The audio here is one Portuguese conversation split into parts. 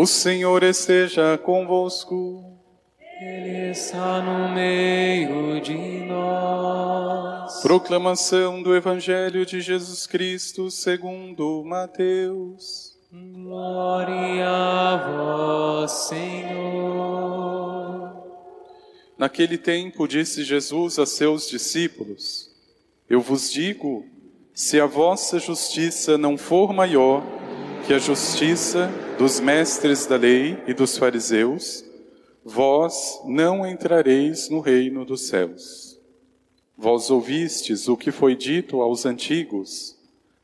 O Senhor esteja convosco. Ele está no meio de nós. Proclamação do Evangelho de Jesus Cristo segundo Mateus. Glória a vós, Senhor. Naquele tempo disse Jesus a seus discípulos: Eu vos digo, se a vossa justiça não for maior que a justiça dos mestres da lei e dos fariseus, vós não entrareis no reino dos céus. Vós ouvistes o que foi dito aos antigos: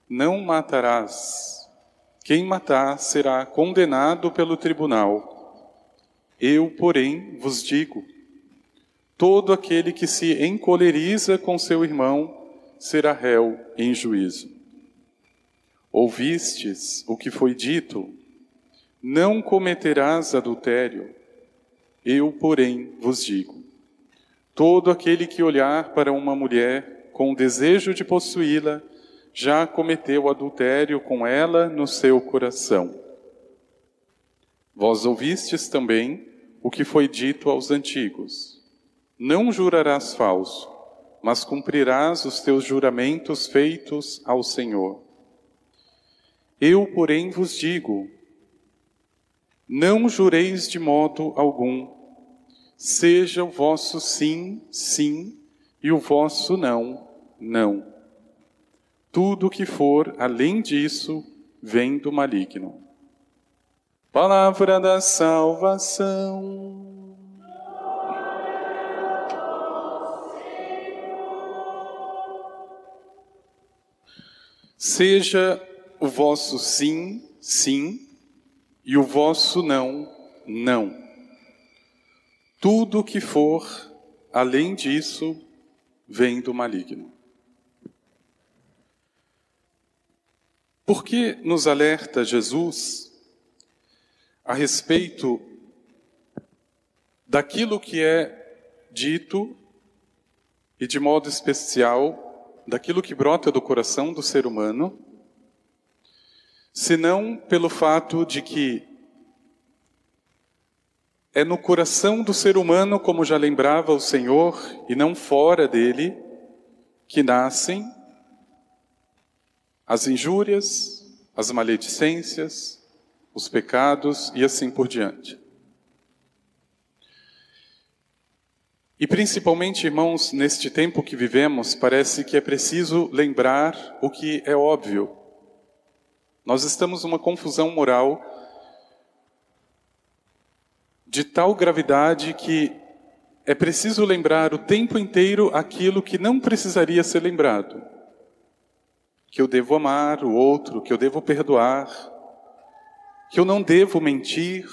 Não matarás. Quem matar será condenado pelo tribunal. Eu, porém, vos digo: todo aquele que se encoleriza com seu irmão será réu em juízo. Ouvistes o que foi dito: Não cometerás adultério. Eu, porém, vos digo: todo aquele que olhar para uma mulher com desejo de possuí-la, já cometeu adultério com ela no seu coração. Vós ouvistes também o que foi dito aos antigos: Não jurarás falso, mas cumprirás os teus juramentos feitos ao Senhor. Eu, porém, vos digo: não jureis de modo algum, seja o vosso sim, sim, e o vosso não, não. Tudo que for além disso vem do maligno. Palavra da salvação. Seja o vosso sim, sim, e o vosso não, não. Tudo que for além disso vem do maligno. Por que nos alerta Jesus a respeito daquilo que é dito e, de modo especial, daquilo que brota do coração do ser humano? Senão pelo fato de que é no coração do ser humano, como já lembrava o Senhor, e não fora dele, que nascem as injúrias, as maledicências, os pecados e assim por diante. E principalmente, irmãos, neste tempo que vivemos, parece que é preciso lembrar o que é óbvio. Nós estamos numa confusão moral de tal gravidade que é preciso lembrar o tempo inteiro aquilo que não precisaria ser lembrado. Que eu devo amar o outro, que eu devo perdoar, que eu não devo mentir,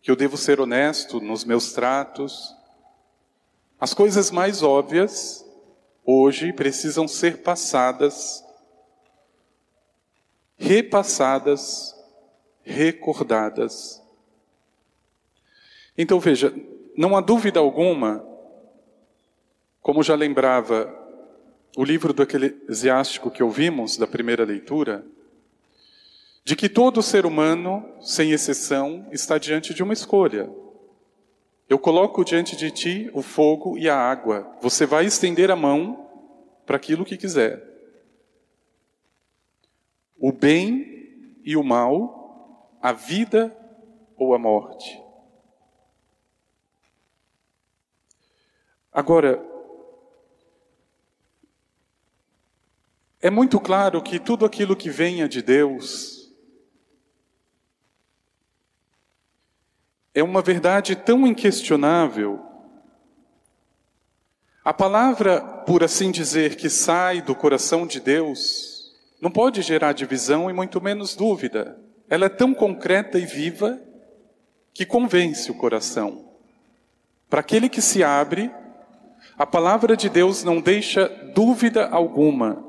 que eu devo ser honesto nos meus tratos. As coisas mais óbvias hoje precisam ser passadas repassadas, recordadas. Então veja, não há dúvida alguma, como já lembrava o livro do Eclesiástico que ouvimos da primeira leitura, de que todo ser humano, sem exceção, está diante de uma escolha. Eu coloco diante de ti o fogo e a água. Você vai estender a mão para aquilo que quiser o bem e o mal, a vida ou a morte. Agora, é muito claro que tudo aquilo que venha de Deus é uma verdade tão inquestionável. A palavra, por assim dizer, que sai do coração de Deus, não pode gerar divisão e muito menos dúvida. Ela é tão concreta e viva que convence o coração. Para aquele que se abre, a palavra de Deus não deixa dúvida alguma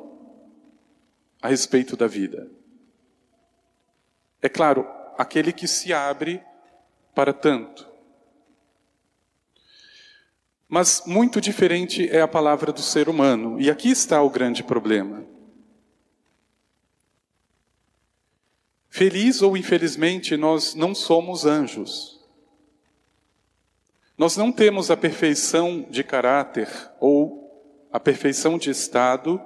a respeito da vida. É claro, aquele que se abre para tanto. Mas muito diferente é a palavra do ser humano, e aqui está o grande problema. Feliz ou infelizmente, nós não somos anjos. Nós não temos a perfeição de caráter ou a perfeição de estado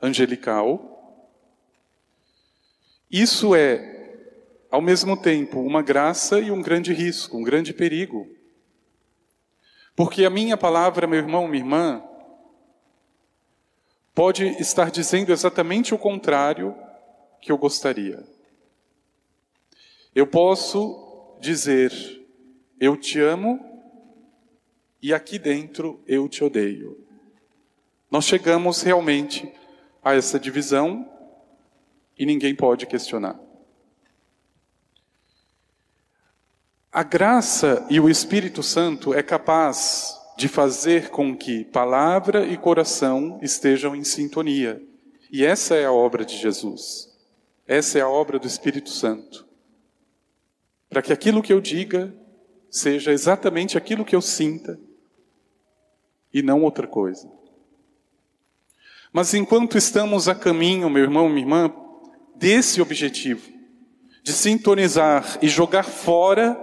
angelical. Isso é, ao mesmo tempo, uma graça e um grande risco, um grande perigo. Porque a minha palavra, meu irmão, minha irmã, pode estar dizendo exatamente o contrário que eu gostaria. Eu posso dizer eu te amo e aqui dentro eu te odeio. Nós chegamos realmente a essa divisão e ninguém pode questionar. A graça e o Espírito Santo é capaz de fazer com que palavra e coração estejam em sintonia. E essa é a obra de Jesus. Essa é a obra do Espírito Santo. Para que aquilo que eu diga seja exatamente aquilo que eu sinta e não outra coisa. Mas enquanto estamos a caminho, meu irmão, minha irmã, desse objetivo, de sintonizar e jogar fora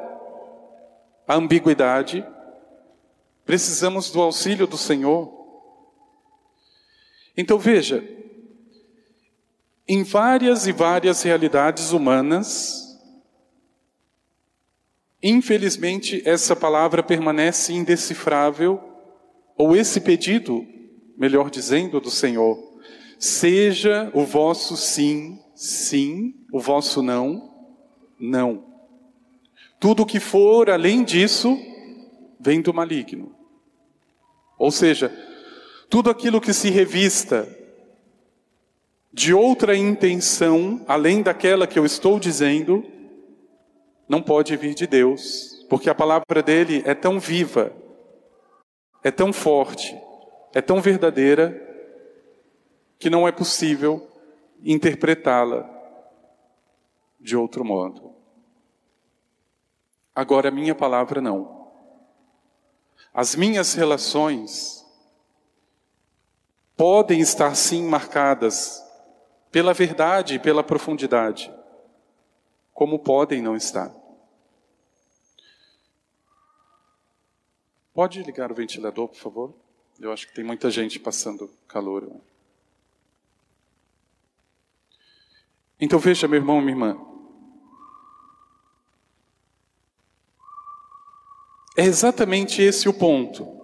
a ambiguidade, precisamos do auxílio do Senhor. Então veja, em várias e várias realidades humanas, Infelizmente, essa palavra permanece indecifrável, ou esse pedido, melhor dizendo, do Senhor, seja o vosso sim, sim, o vosso não, não. Tudo que for além disso, vem do maligno. Ou seja, tudo aquilo que se revista de outra intenção, além daquela que eu estou dizendo, não pode vir de Deus, porque a palavra dele é tão viva, é tão forte, é tão verdadeira, que não é possível interpretá-la de outro modo. Agora, a minha palavra não. As minhas relações podem estar sim marcadas pela verdade e pela profundidade, como podem não estar. Pode ligar o ventilador, por favor? Eu acho que tem muita gente passando calor. Então veja, meu irmão, minha irmã. É exatamente esse o ponto.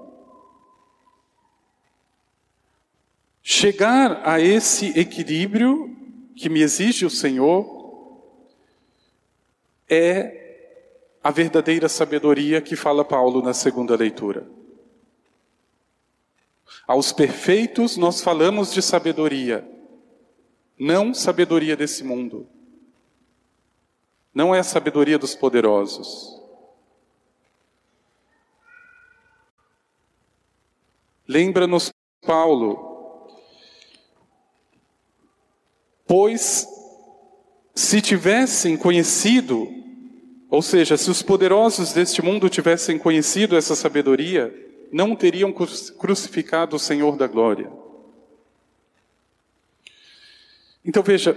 Chegar a esse equilíbrio que me exige o Senhor é a verdadeira sabedoria que fala Paulo na segunda leitura. Aos perfeitos nós falamos de sabedoria, não sabedoria desse mundo. Não é a sabedoria dos poderosos. Lembra-nos Paulo, pois se tivessem conhecido ou seja, se os poderosos deste mundo tivessem conhecido essa sabedoria, não teriam crucificado o Senhor da glória. Então veja,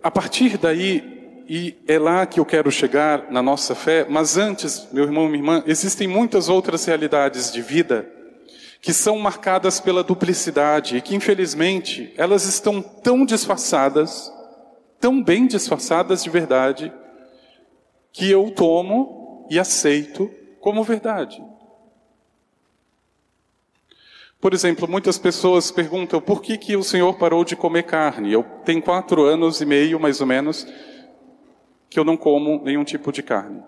a partir daí, e é lá que eu quero chegar na nossa fé, mas antes, meu irmão, minha irmã, existem muitas outras realidades de vida que são marcadas pela duplicidade e que infelizmente elas estão tão disfarçadas, tão bem disfarçadas de verdade, que eu tomo e aceito como verdade. Por exemplo, muitas pessoas perguntam por que, que o Senhor parou de comer carne. Eu tenho quatro anos e meio, mais ou menos, que eu não como nenhum tipo de carne.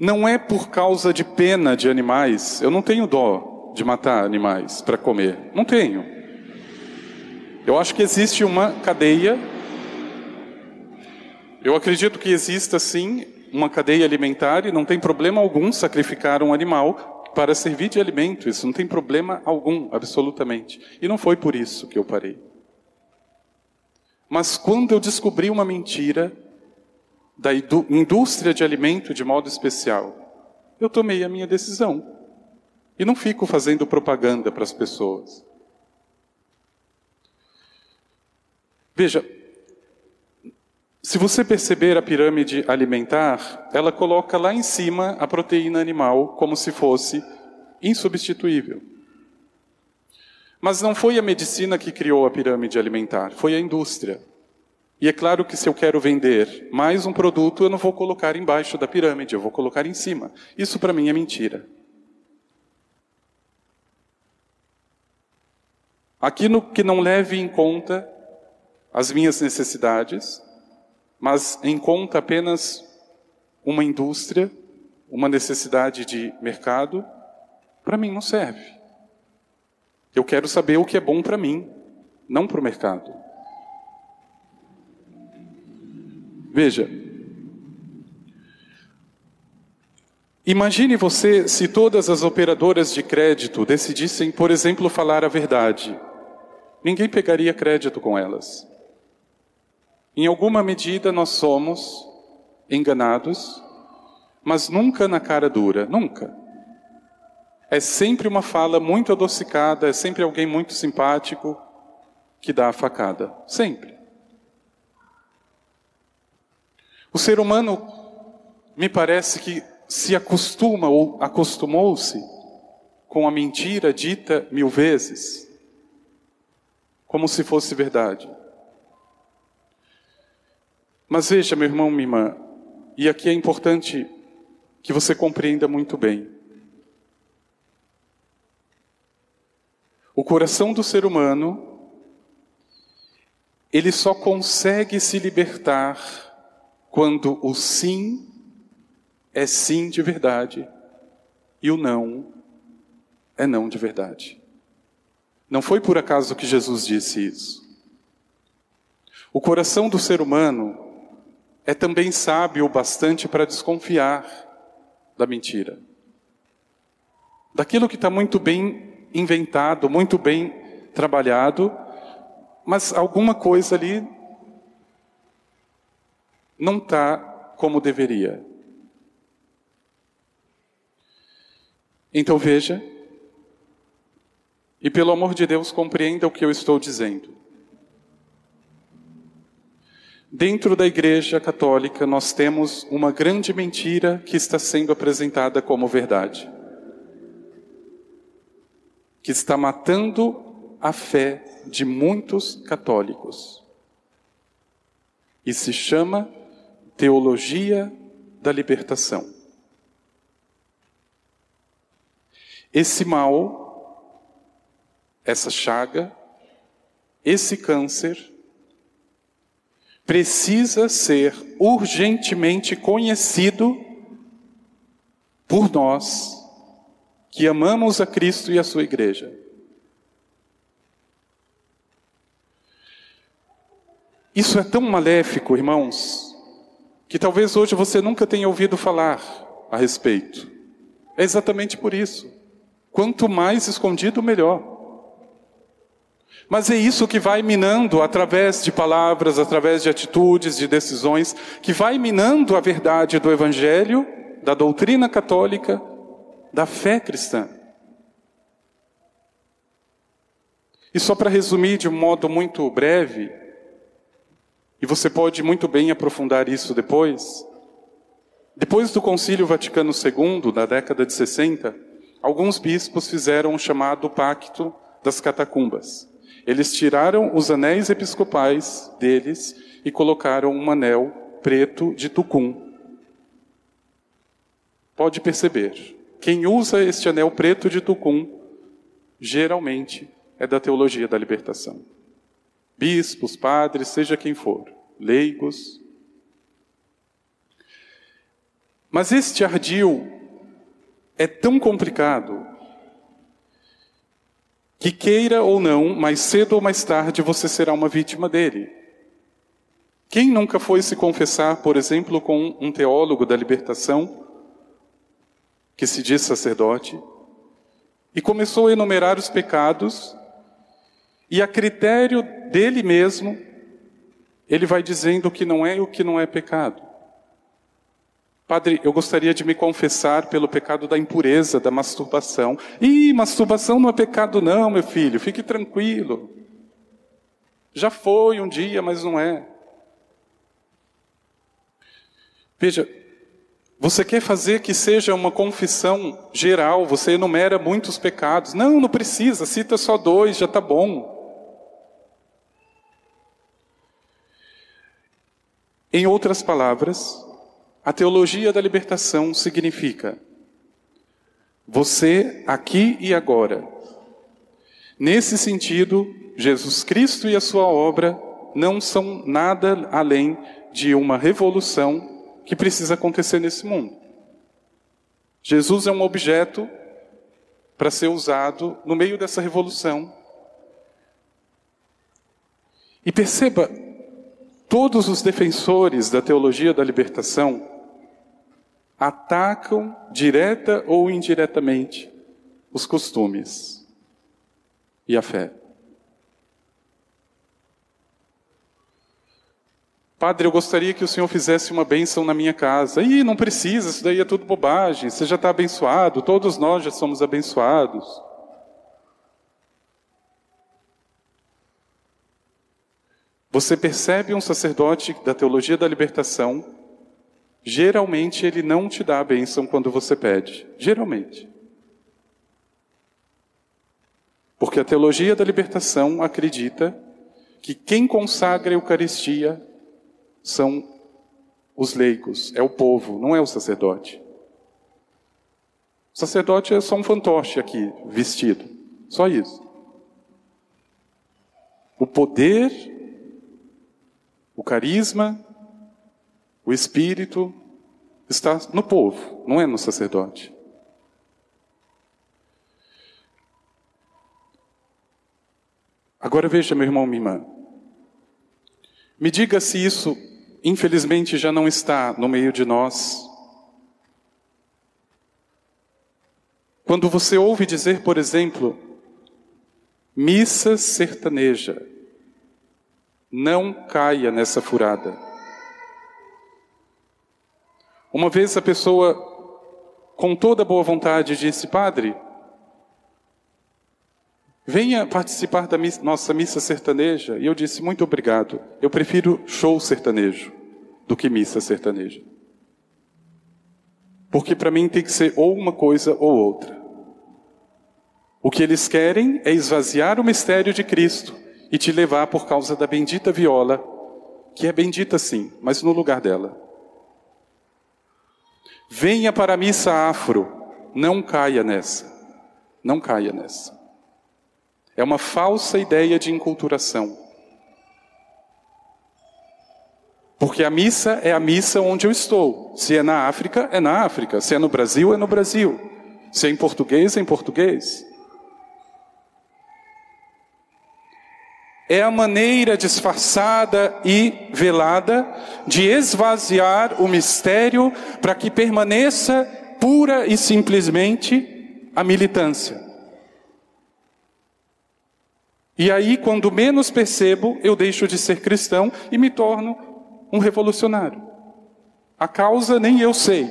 Não é por causa de pena de animais, eu não tenho dó de matar animais para comer. Não tenho. Eu acho que existe uma cadeia eu acredito que exista sim uma cadeia alimentar e não tem problema algum sacrificar um animal para servir de alimento. Isso não tem problema algum, absolutamente. E não foi por isso que eu parei. Mas quando eu descobri uma mentira da indústria de alimento de modo especial, eu tomei a minha decisão. E não fico fazendo propaganda para as pessoas. Veja, Se você perceber a pirâmide alimentar, ela coloca lá em cima a proteína animal como se fosse insubstituível. Mas não foi a medicina que criou a pirâmide alimentar, foi a indústria. E é claro que se eu quero vender mais um produto, eu não vou colocar embaixo da pirâmide, eu vou colocar em cima. Isso para mim é mentira. Aquilo que não leve em conta as minhas necessidades, mas em conta apenas uma indústria, uma necessidade de mercado, para mim não serve. Eu quero saber o que é bom para mim, não para o mercado. Veja, imagine você se todas as operadoras de crédito decidissem, por exemplo, falar a verdade. Ninguém pegaria crédito com elas. Em alguma medida nós somos enganados, mas nunca na cara dura, nunca. É sempre uma fala muito adocicada, é sempre alguém muito simpático que dá a facada, sempre. O ser humano, me parece que se acostuma ou acostumou-se com a mentira dita mil vezes, como se fosse verdade. Mas veja, meu irmão, minha irmã, e aqui é importante que você compreenda muito bem. O coração do ser humano, ele só consegue se libertar quando o sim é sim de verdade e o não é não de verdade. Não foi por acaso que Jesus disse isso. O coração do ser humano é também sábio o bastante para desconfiar da mentira. Daquilo que está muito bem inventado, muito bem trabalhado, mas alguma coisa ali não está como deveria. Então veja, e pelo amor de Deus, compreenda o que eu estou dizendo. Dentro da Igreja Católica, nós temos uma grande mentira que está sendo apresentada como verdade, que está matando a fé de muitos católicos, e se chama Teologia da Libertação. Esse mal, essa chaga, esse câncer, precisa ser urgentemente conhecido por nós que amamos a Cristo e a sua igreja. Isso é tão maléfico, irmãos, que talvez hoje você nunca tenha ouvido falar a respeito. É exatamente por isso. Quanto mais escondido, melhor. Mas é isso que vai minando através de palavras, através de atitudes, de decisões, que vai minando a verdade do Evangelho, da doutrina católica, da fé cristã. E só para resumir de um modo muito breve, e você pode muito bem aprofundar isso depois. Depois do Concílio Vaticano II, da década de 60, alguns bispos fizeram o chamado Pacto das Catacumbas. Eles tiraram os anéis episcopais deles e colocaram um anel preto de tucum. Pode perceber, quem usa este anel preto de tucum geralmente é da teologia da libertação bispos, padres, seja quem for, leigos. Mas este ardil é tão complicado que queira ou não, mais cedo ou mais tarde você será uma vítima dele. Quem nunca foi se confessar, por exemplo, com um teólogo da libertação, que se diz sacerdote, e começou a enumerar os pecados e a critério dele mesmo, ele vai dizendo o que não é e o que não é pecado. Padre, eu gostaria de me confessar pelo pecado da impureza, da masturbação. Ih, masturbação não é pecado, não, meu filho, fique tranquilo. Já foi um dia, mas não é. Veja, você quer fazer que seja uma confissão geral, você enumera muitos pecados. Não, não precisa, cita só dois, já está bom. Em outras palavras, a teologia da libertação significa você aqui e agora. Nesse sentido, Jesus Cristo e a sua obra não são nada além de uma revolução que precisa acontecer nesse mundo. Jesus é um objeto para ser usado no meio dessa revolução. E perceba, todos os defensores da teologia da libertação atacam, direta ou indiretamente, os costumes e a fé. Padre, eu gostaria que o senhor fizesse uma bênção na minha casa. Ih, não precisa, isso daí é tudo bobagem. Você já está abençoado, todos nós já somos abençoados. Você percebe um sacerdote da teologia da libertação, geralmente ele não te dá a bênção quando você pede. Geralmente. Porque a teologia da libertação acredita que quem consagra a Eucaristia são os leigos, é o povo, não é o sacerdote. O sacerdote é só um fantoche aqui, vestido. Só isso. O poder, o carisma, o espírito está no povo, não é no sacerdote. Agora veja, meu irmão, minha irmã. Me diga se isso infelizmente já não está no meio de nós. Quando você ouve dizer, por exemplo, missa sertaneja, não caia nessa furada. Uma vez a pessoa, com toda boa vontade, disse: Padre, Venha participar da missa, nossa missa sertaneja. E eu disse: Muito obrigado. Eu prefiro show sertanejo do que missa sertaneja. Porque para mim tem que ser ou uma coisa ou outra. O que eles querem é esvaziar o mistério de Cristo e te levar por causa da bendita viola, que é bendita sim, mas no lugar dela. Venha para a missa afro, não caia nessa. Não caia nessa. É uma falsa ideia de enculturação. Porque a missa é a missa onde eu estou. Se é na África, é na África. Se é no Brasil, é no Brasil. Se é em português, é em português. É a maneira disfarçada e velada de esvaziar o mistério para que permaneça pura e simplesmente a militância. E aí, quando menos percebo, eu deixo de ser cristão e me torno um revolucionário. A causa nem eu sei,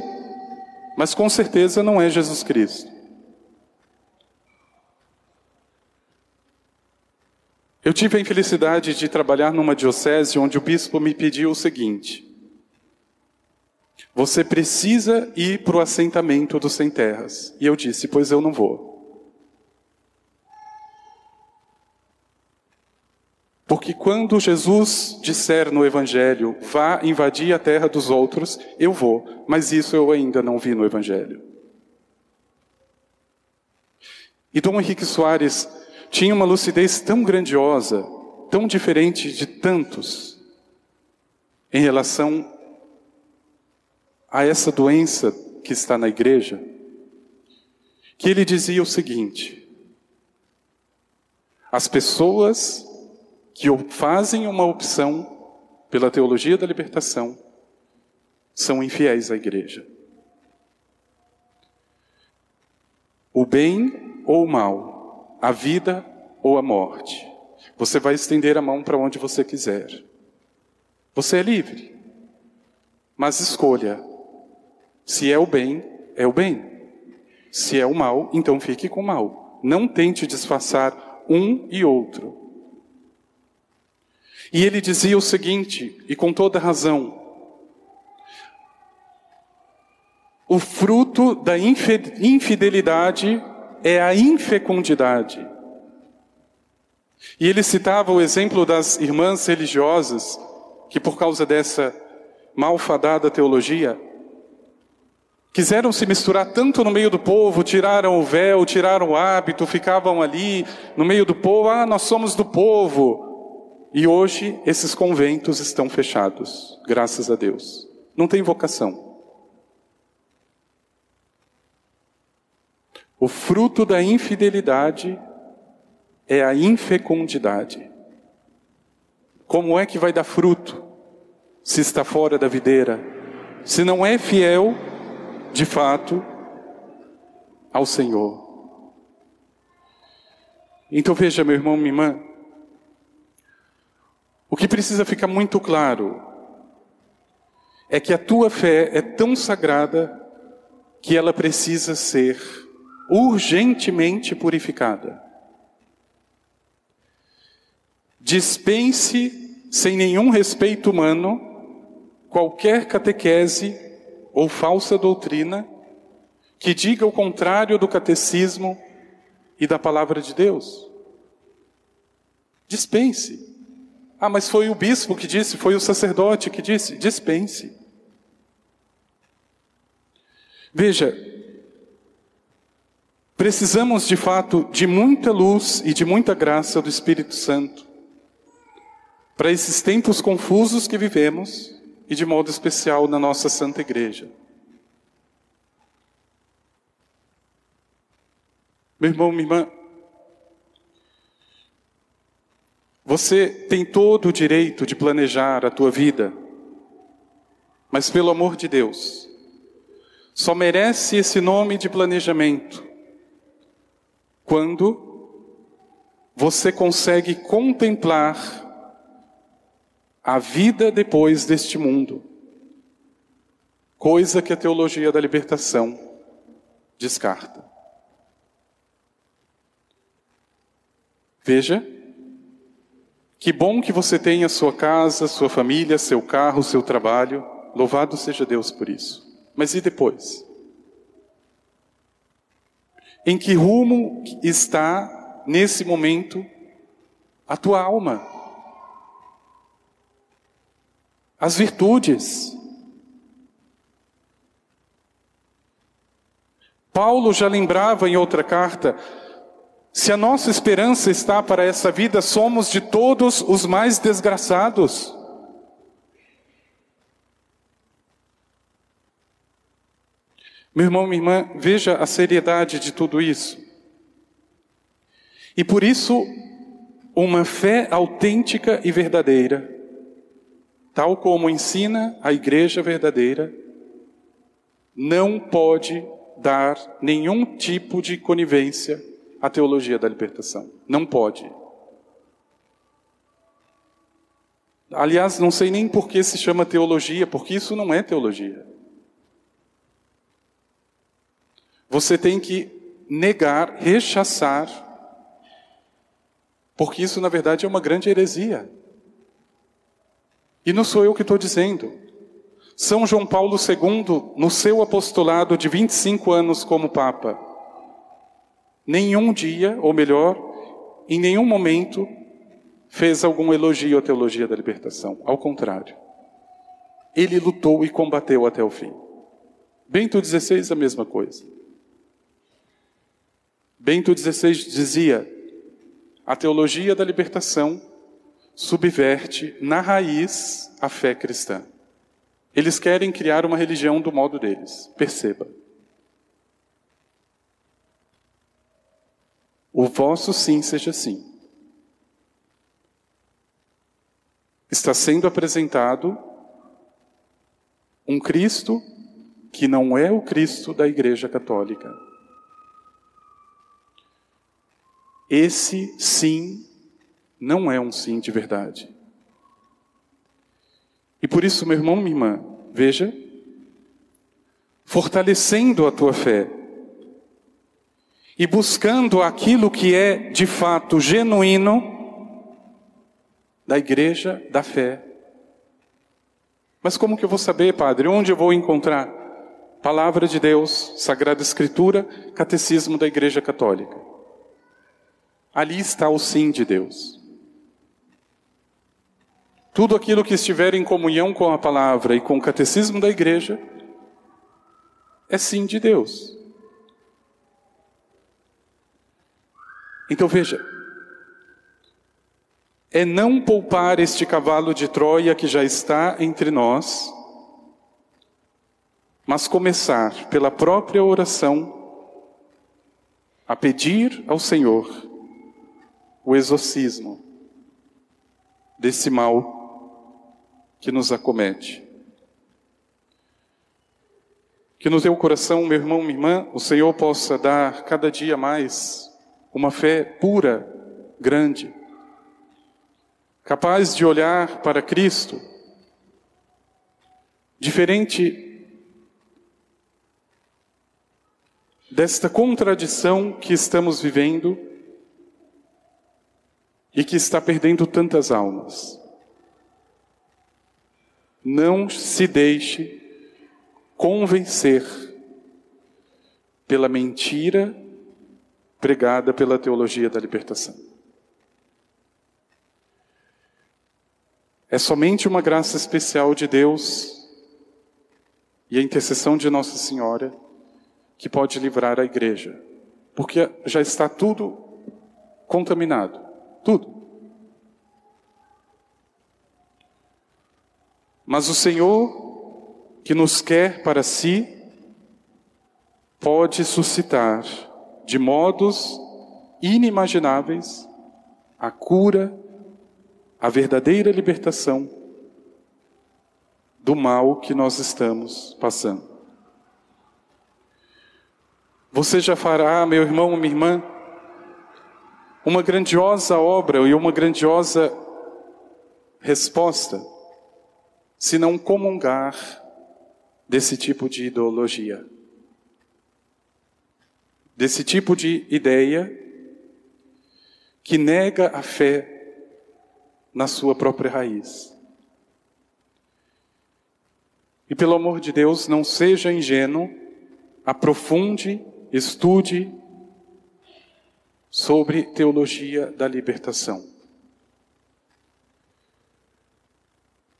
mas com certeza não é Jesus Cristo. Eu tive a infelicidade de trabalhar numa diocese onde o bispo me pediu o seguinte: Você precisa ir para o assentamento dos sem terras. E eu disse: Pois eu não vou. Porque quando Jesus disser no Evangelho, vá invadir a terra dos outros, eu vou, mas isso eu ainda não vi no Evangelho. E Dom Henrique Soares tinha uma lucidez tão grandiosa, tão diferente de tantos, em relação a essa doença que está na igreja, que ele dizia o seguinte: as pessoas que fazem uma opção pela teologia da libertação são infiéis à igreja. O bem ou o mal, a vida ou a morte. Você vai estender a mão para onde você quiser. Você é livre. Mas escolha. Se é o bem, é o bem. Se é o mal, então fique com o mal. Não tente disfarçar um e outro. E ele dizia o seguinte, e com toda razão: O fruto da infidelidade é a infecundidade. E ele citava o exemplo das irmãs religiosas que, por causa dessa malfadada teologia, quiseram se misturar tanto no meio do povo, tiraram o véu, tiraram o hábito, ficavam ali no meio do povo, ah, nós somos do povo. E hoje esses conventos estão fechados, graças a Deus. Não tem vocação. O fruto da infidelidade é a infecundidade. Como é que vai dar fruto se está fora da videira? Se não é fiel, de fato, ao Senhor. Então veja, meu irmão, minha irmã, o que precisa ficar muito claro é que a tua fé é tão sagrada que ela precisa ser urgentemente purificada. Dispense, sem nenhum respeito humano, qualquer catequese ou falsa doutrina que diga o contrário do catecismo e da palavra de Deus. Dispense. Ah, mas foi o bispo que disse, foi o sacerdote que disse. Dispense. Veja, Precisamos de fato de muita luz e de muita graça do Espírito Santo para esses tempos confusos que vivemos e de modo especial na nossa Santa Igreja. Meu irmão, minha irmã, você tem todo o direito de planejar a tua vida, mas pelo amor de Deus, só merece esse nome de planejamento quando você consegue contemplar a vida depois deste mundo, coisa que a teologia da libertação descarta. Veja, que bom que você tem a sua casa, sua família, seu carro, seu trabalho, louvado seja Deus por isso. Mas e depois? Em que rumo está, nesse momento, a tua alma? As virtudes. Paulo já lembrava em outra carta: se a nossa esperança está para essa vida, somos de todos os mais desgraçados. Meu irmão, minha irmã, veja a seriedade de tudo isso. E por isso, uma fé autêntica e verdadeira, tal como ensina a igreja verdadeira, não pode dar nenhum tipo de conivência à teologia da libertação. Não pode. Aliás, não sei nem por que se chama teologia, porque isso não é teologia. Você tem que negar, rechaçar, porque isso na verdade é uma grande heresia. E não sou eu que estou dizendo. São João Paulo II, no seu apostolado de 25 anos como Papa, nenhum dia, ou melhor, em nenhum momento, fez algum elogio à teologia da libertação. Ao contrário. Ele lutou e combateu até o fim. Bento XVI, a mesma coisa. Bento XVI dizia: a teologia da libertação subverte na raiz a fé cristã. Eles querem criar uma religião do modo deles, perceba. O vosso sim seja sim. Está sendo apresentado um Cristo que não é o Cristo da Igreja Católica. Esse sim não é um sim de verdade. E por isso, meu irmão, minha irmã, veja, fortalecendo a tua fé e buscando aquilo que é de fato genuíno da igreja da fé. Mas como que eu vou saber, padre? Onde eu vou encontrar? Palavra de Deus, Sagrada Escritura, Catecismo da Igreja Católica. Ali está o sim de Deus. Tudo aquilo que estiver em comunhão com a palavra e com o catecismo da igreja é sim de Deus. Então veja, é não poupar este cavalo de Troia que já está entre nós, mas começar pela própria oração a pedir ao Senhor o exorcismo desse mal que nos acomete. Que no teu coração, meu irmão, minha irmã, o Senhor possa dar cada dia mais uma fé pura, grande, capaz de olhar para Cristo, diferente desta contradição que estamos vivendo e que está perdendo tantas almas. Não se deixe convencer pela mentira pregada pela teologia da libertação. É somente uma graça especial de Deus e a intercessão de Nossa Senhora que pode livrar a igreja, porque já está tudo contaminado, tudo. Mas o Senhor, que nos quer para si, pode suscitar de modos inimagináveis a cura, a verdadeira libertação do mal que nós estamos passando. Você já fará, meu irmão, minha irmã, uma grandiosa obra e uma grandiosa resposta se não comungar desse tipo de ideologia, desse tipo de ideia que nega a fé na sua própria raiz. E pelo amor de Deus, não seja ingênuo, aprofunde, estude sobre teologia da libertação.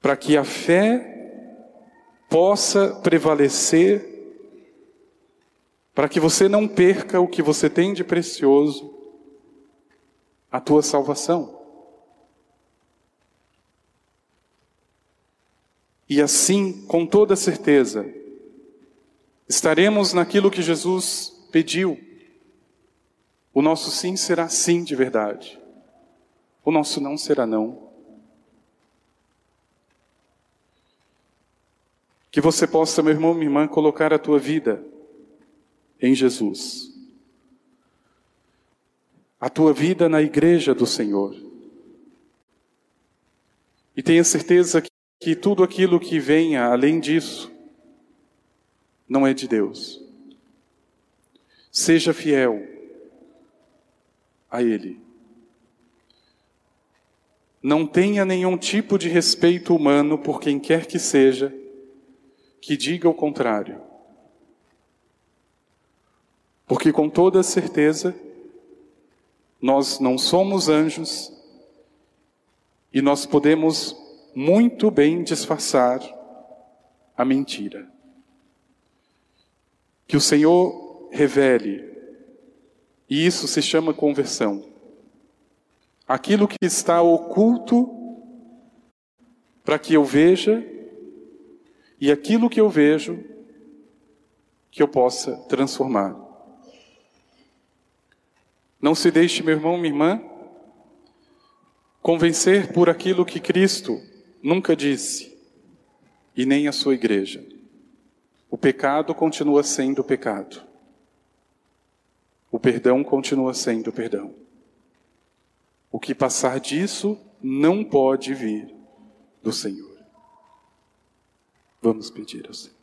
para que a fé possa prevalecer, para que você não perca o que você tem de precioso, a tua salvação. E assim, com toda certeza, estaremos naquilo que Jesus pediu. O nosso sim será sim de verdade. O nosso não será não. Que você possa, meu irmão, minha irmã, colocar a tua vida em Jesus. A tua vida na igreja do Senhor. E tenha certeza que, que tudo aquilo que venha além disso não é de Deus. Seja fiel a Ele. Não tenha nenhum tipo de respeito humano por quem quer que seja que diga o contrário. Porque com toda certeza, nós não somos anjos e nós podemos muito bem disfarçar a mentira. Que o Senhor revele, e isso se chama conversão. Aquilo que está oculto para que eu veja e aquilo que eu vejo, que eu possa transformar. Não se deixe, meu irmão, minha irmã, convencer por aquilo que Cristo nunca disse, e nem a sua igreja. O pecado continua sendo pecado. O perdão continua sendo perdão. O que passar disso não pode vir do Senhor. Vamos pedir ao Senhor.